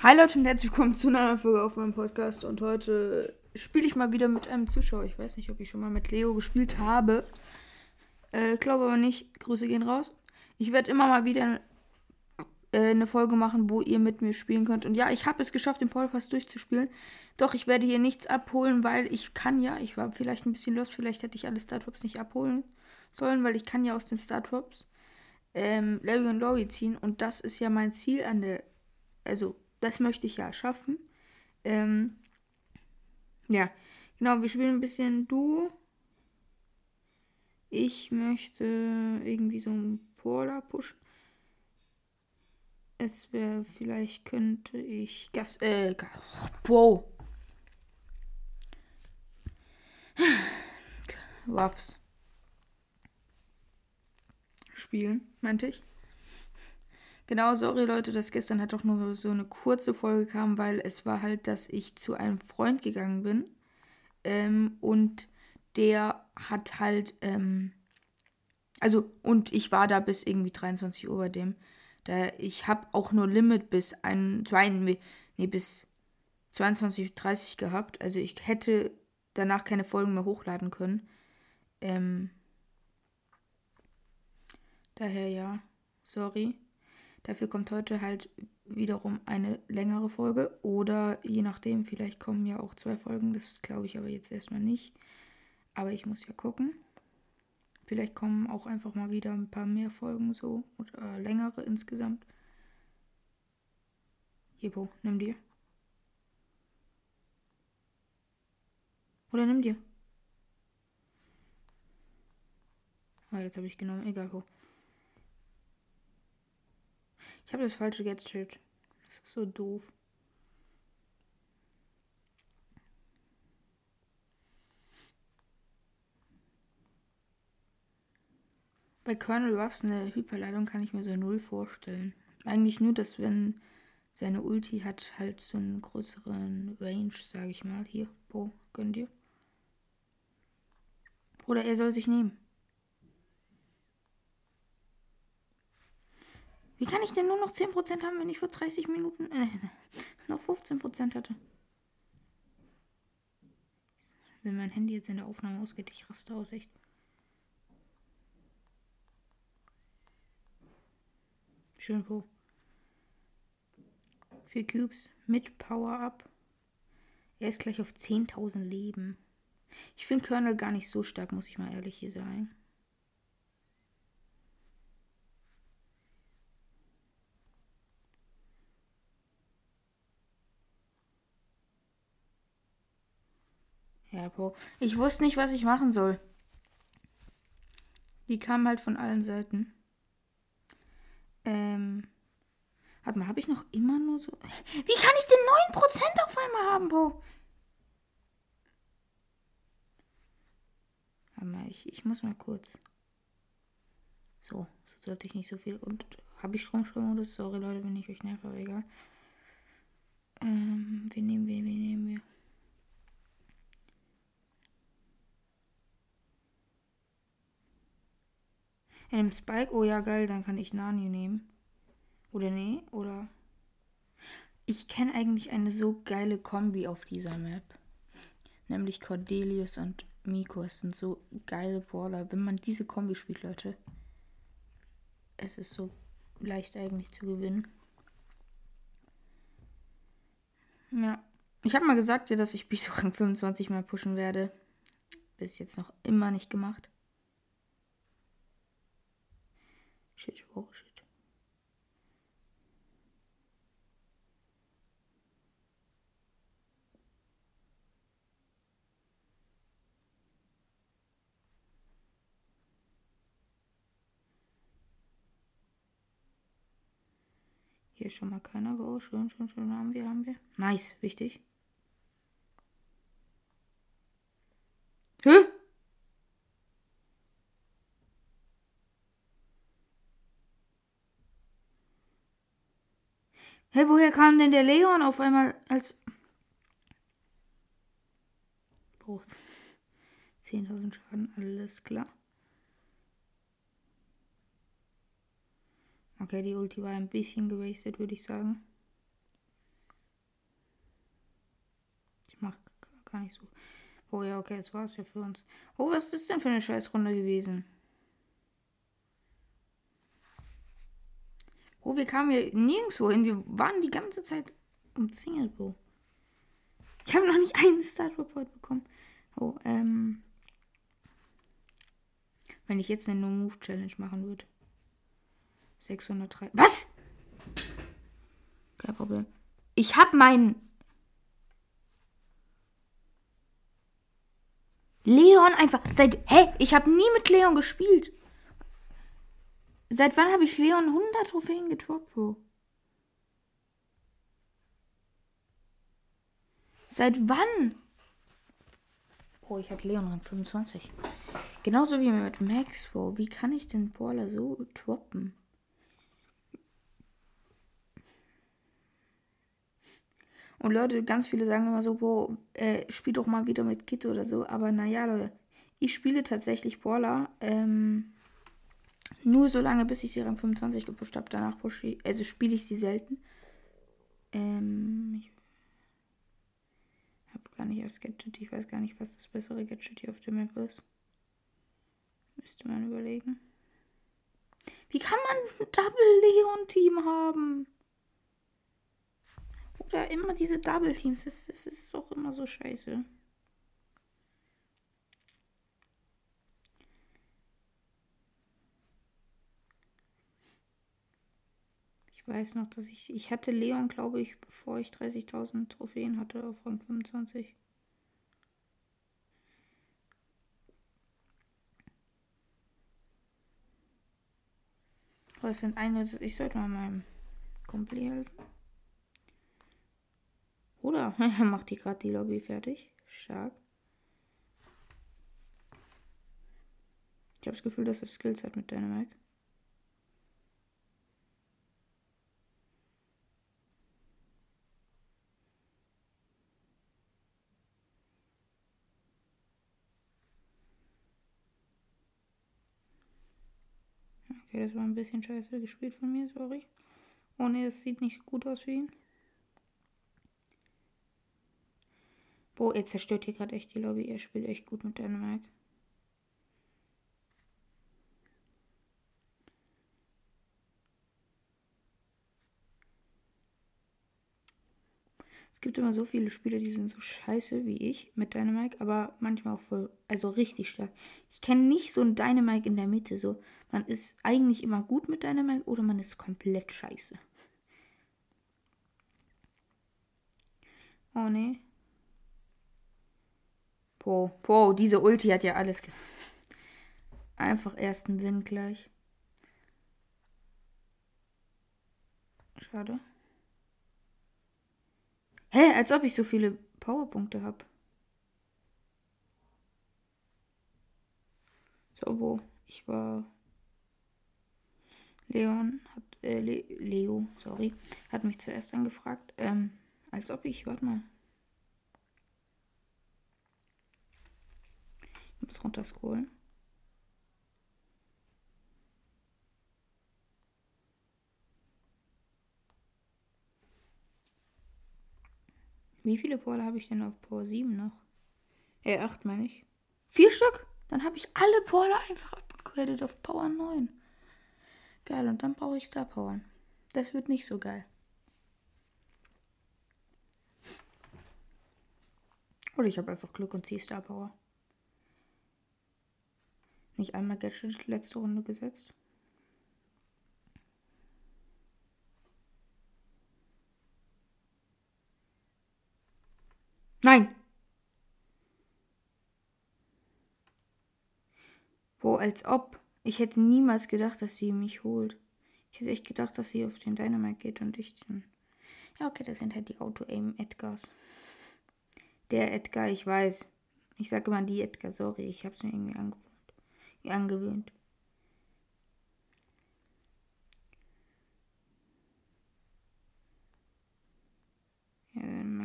Hi Leute und herzlich willkommen zu einer neuen Folge auf meinem Podcast. Und heute spiele ich mal wieder mit einem Zuschauer. Ich weiß nicht, ob ich schon mal mit Leo gespielt habe. Äh, glaube aber nicht. Grüße gehen raus. Ich werde immer mal wieder äh, eine Folge machen, wo ihr mit mir spielen könnt. Und ja, ich habe es geschafft, den Podcast durchzuspielen. Doch ich werde hier nichts abholen, weil ich kann ja, ich war vielleicht ein bisschen lost, vielleicht hätte ich alle Startups nicht abholen sollen, weil ich kann ja aus den Startups ähm, Larry und Lori ziehen. Und das ist ja mein Ziel an der, also das möchte ich ja schaffen. Ähm, ja, genau, wir spielen ein bisschen Duo. Ich möchte irgendwie so einen Polar pushen. Es wäre, vielleicht könnte ich Gas, äh, wow. Waffs. Spielen, meinte ich. Genau, sorry Leute, dass gestern halt doch nur so eine kurze Folge kam, weil es war halt, dass ich zu einem Freund gegangen bin. Ähm, und der hat halt, ähm, also, und ich war da bis irgendwie 23 Uhr bei dem. Da, ich habe auch nur Limit bis ein, zwei, nee, bis 22.30 gehabt. Also ich hätte danach keine Folgen mehr hochladen können. Ähm, daher ja, sorry. Dafür kommt heute halt wiederum eine längere Folge oder je nachdem, vielleicht kommen ja auch zwei Folgen, das glaube ich aber jetzt erstmal nicht. Aber ich muss ja gucken. Vielleicht kommen auch einfach mal wieder ein paar mehr Folgen so oder längere insgesamt. Jebo, nimm dir. Oder nimm dir. Ah, jetzt habe ich genommen. Egal wo. Ich habe das falsche Gadget. Das ist so doof. Bei Colonel Ruffs eine Hyperladung kann ich mir so null vorstellen. Eigentlich nur, dass wenn seine Ulti hat halt so einen größeren Range, sage ich mal. Hier, Bo, gönn dir. Oder er soll sich nehmen. Wie kann ich denn nur noch 10% haben, wenn ich vor 30 Minuten äh, noch 15% hatte? Wenn mein Handy jetzt in der Aufnahme ausgeht, ich raste aus, echt. Schön Po. Vier Cubes mit Power-Up. Er ist gleich auf 10.000 Leben. Ich finde Colonel gar nicht so stark, muss ich mal ehrlich hier sagen. Ja, Bro. Ich wusste nicht, was ich machen soll. Die kamen halt von allen Seiten. Ähm. Warte mal, habe ich noch immer nur so. Wie kann ich denn 9% auf einmal haben, Bro? Warte mal, ich, ich muss mal kurz. So, so sollte ich nicht so viel. Und habe ich Stromsprungmodus? Sorry, Leute, wenn ich euch nerve, aber egal. Ähm, wen nehmen wir, wen nehmen wir? Nimmt Spike. Oh ja, geil, dann kann ich Nani nehmen. Oder nee, oder. Ich kenne eigentlich eine so geile Kombi auf dieser Map. Nämlich Cordelius und Miko. Es sind so geile Brawler. Wenn man diese Kombi spielt, Leute. Es ist so leicht eigentlich zu gewinnen. Ja. Ich habe mal gesagt, dass ich bis Rang 25 mal pushen werde. Bis jetzt noch immer nicht gemacht. Shit, oh shit. Hier ist schon mal keiner, oh, schön, schön, schön, haben wir, haben wir. Nice, wichtig. Hä? Hä, woher kam denn der Leon auf einmal als. Boah. 10.000 Schaden, alles klar. Okay, die Ulti war ein bisschen gewastet, würde ich sagen. Ich mach gar nicht so. Oh ja, okay, das war's ja für uns. Oh, was ist denn für eine Scheißrunde gewesen? Oh, wir kamen hier nirgendwo hin. Wir waren die ganze Zeit umzingelt, Bro. Ich habe noch nicht einen Start Report bekommen. Oh, ähm. Wenn ich jetzt eine No-Move-Challenge machen würde. 603. Was? Kein Problem. Ich habe meinen. Leon einfach. Seit. Hä? Ich habe nie mit Leon gespielt. Seit wann habe ich Leon 100 Trophäen getroppt, Bro? Seit wann? Oh, ich hatte Leon Rang 25. Genauso wie mit Max, Bro. Wie kann ich den Brawler so droppen? Und Leute, ganz viele sagen immer so, boah, äh, spiel doch mal wieder mit Kit oder so. Aber naja, Leute, ich spiele tatsächlich Brawler, ähm, nur so lange, bis ich sie Rang 25 gepusht habe. Danach ich, also spiele ich sie selten. Ähm, ich habe gar nicht aufs Gadget. Ich weiß gar nicht, was das bessere Gadget hier auf der Map ist. Müsste man überlegen. Wie kann man ein Double Leon Team haben? Oder immer diese Double Teams. Das, das ist doch immer so scheiße. Weiß noch, dass ich. Ich hatte Leon, glaube ich, bevor ich 30.000 Trophäen hatte auf Rang 25. Das sind eine. Ich sollte mal meinem Kumpel helfen. Oder macht die gerade die Lobby fertig. Stark. Ich habe das Gefühl, dass er Skills hat mit Dynamite. Okay, das war ein bisschen scheiße gespielt von mir, sorry. Oh ne, es sieht nicht gut aus für ihn. Boah, er zerstört hier gerade echt die Lobby. Er spielt echt gut mit Dänemark. Es gibt immer so viele Spieler, die sind so scheiße wie ich mit Dynamite, aber manchmal auch voll, also richtig stark. Ich kenne nicht so ein Dynamite in der Mitte. So, man ist eigentlich immer gut mit Dynamite oder man ist komplett scheiße. Oh ne. Po, po, diese Ulti hat ja alles. Einfach ersten Win gleich. Schade. Hä, als ob ich so viele Powerpunkte habe. So, wo? Ich war. Leon hat. Äh, Le Leo, sorry. Hat mich zuerst angefragt. Ähm, als ob ich. Warte mal. Ich muss runterscrollen. Wie viele Power habe ich denn auf Power 7 noch? Äh, 8 meine ich. Vier Stück? Dann habe ich alle Power einfach abgegradet auf Power 9. Geil, und dann brauche ich Star Power. Das wird nicht so geil. Oder ich habe einfach Glück und ziehe Star Power. Nicht einmal Gadget letzte Runde gesetzt. Nein! Wo, als ob. Ich hätte niemals gedacht, dass sie mich holt. Ich hätte echt gedacht, dass sie auf den Dynamite geht und ich den. Ja, okay, das sind halt die Auto-Aim-Edgars. Der Edgar, ich weiß. Ich sage immer die Edgar, sorry, ich habe es mir irgendwie angewöhnt. angewöhnt.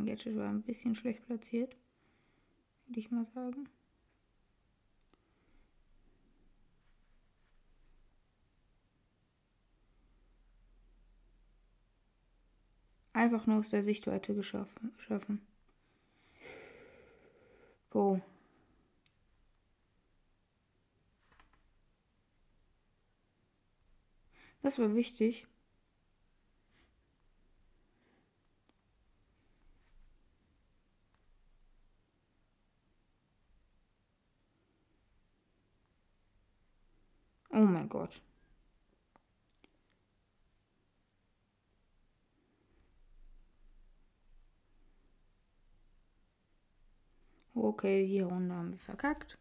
Gadget war ein bisschen schlecht platziert. Würde ich mal sagen. Einfach nur aus der Sichtweite geschaffen. Oh. Das war wichtig. Oh mein Gott. Okay, die Runde haben wir verkackt.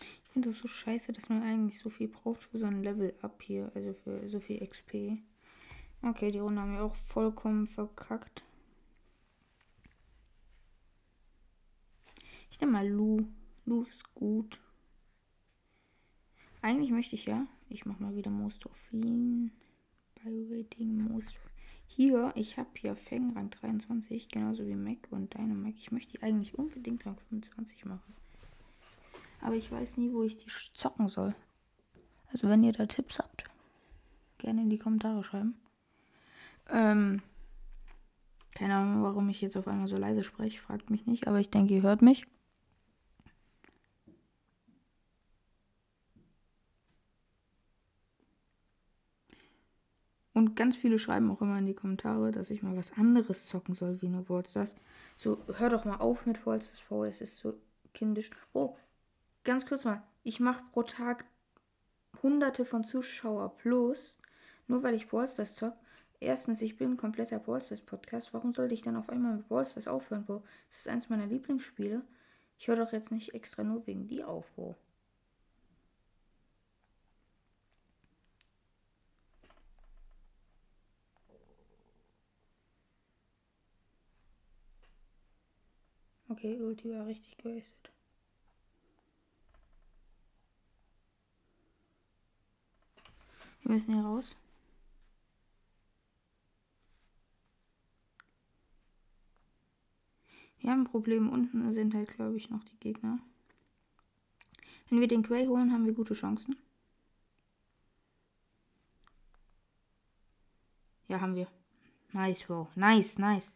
Ich finde es so scheiße, dass man eigentlich so viel braucht für so ein Level-Up hier. Also für so viel XP. Okay, die Runde haben wir auch vollkommen verkackt. Ich nehme mal Lu. Lu ist gut. Eigentlich möchte ich ja. Ich mache mal wieder Most of ihn. Bei Rating Most. Hier, ich habe hier Feng Rang 23, genauso wie Mac und Dynamac. Ich möchte die eigentlich unbedingt Rang 25 machen. Aber ich weiß nie, wo ich die zocken soll. Also wenn ihr da Tipps habt, gerne in die Kommentare schreiben. Ähm, keine Ahnung, warum ich jetzt auf einmal so leise spreche, fragt mich nicht, aber ich denke, ihr hört mich. Und ganz viele schreiben auch immer in die Kommentare, dass ich mal was anderes zocken soll wie nur Ballstars. So, hör doch mal auf mit Ballstars V, es ist so kindisch. Oh, ganz kurz mal. Ich mache pro Tag hunderte von Zuschauer plus, nur weil ich Ballstars zock. Erstens, ich bin ein kompletter Ballstars Podcast. Warum sollte ich dann auf einmal mit Ballstars aufhören, Bro? Das ist eins meiner Lieblingsspiele. Ich höre doch jetzt nicht extra nur wegen die auf, Bro. Okay, Ulti war richtig gewastet. Wir müssen hier raus. Wir haben ein Problem. Unten sind halt, glaube ich, noch die Gegner. Wenn wir den Quay holen, haben wir gute Chancen. Ja, haben wir. Nice, wow. Nice, nice.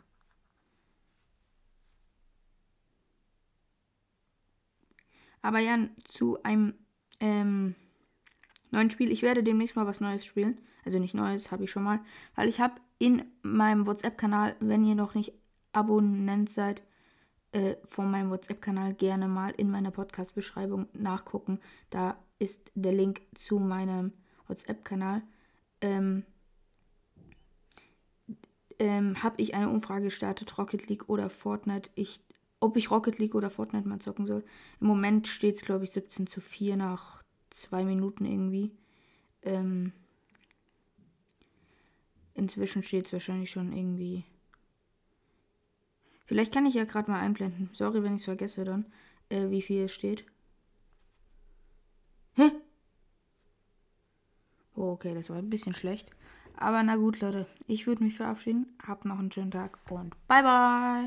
Aber ja, zu einem ähm, neuen Spiel. Ich werde demnächst mal was Neues spielen. Also nicht Neues, habe ich schon mal. Weil ich habe in meinem WhatsApp-Kanal, wenn ihr noch nicht Abonnent seid, äh, von meinem WhatsApp-Kanal gerne mal in meiner Podcast-Beschreibung nachgucken. Da ist der Link zu meinem WhatsApp-Kanal. Ähm, ähm, habe ich eine Umfrage gestartet, Rocket League oder Fortnite. Ich ob ich Rocket League oder Fortnite mal zocken soll. Im Moment steht es, glaube ich, 17 zu 4 nach zwei Minuten irgendwie. Ähm, inzwischen steht es wahrscheinlich schon irgendwie. Vielleicht kann ich ja gerade mal einblenden. Sorry, wenn ich es vergesse dann, äh, wie viel es steht. Hä? Oh, okay, das war ein bisschen schlecht. Aber na gut, Leute. Ich würde mich verabschieden. Habt noch einen schönen Tag und bye bye.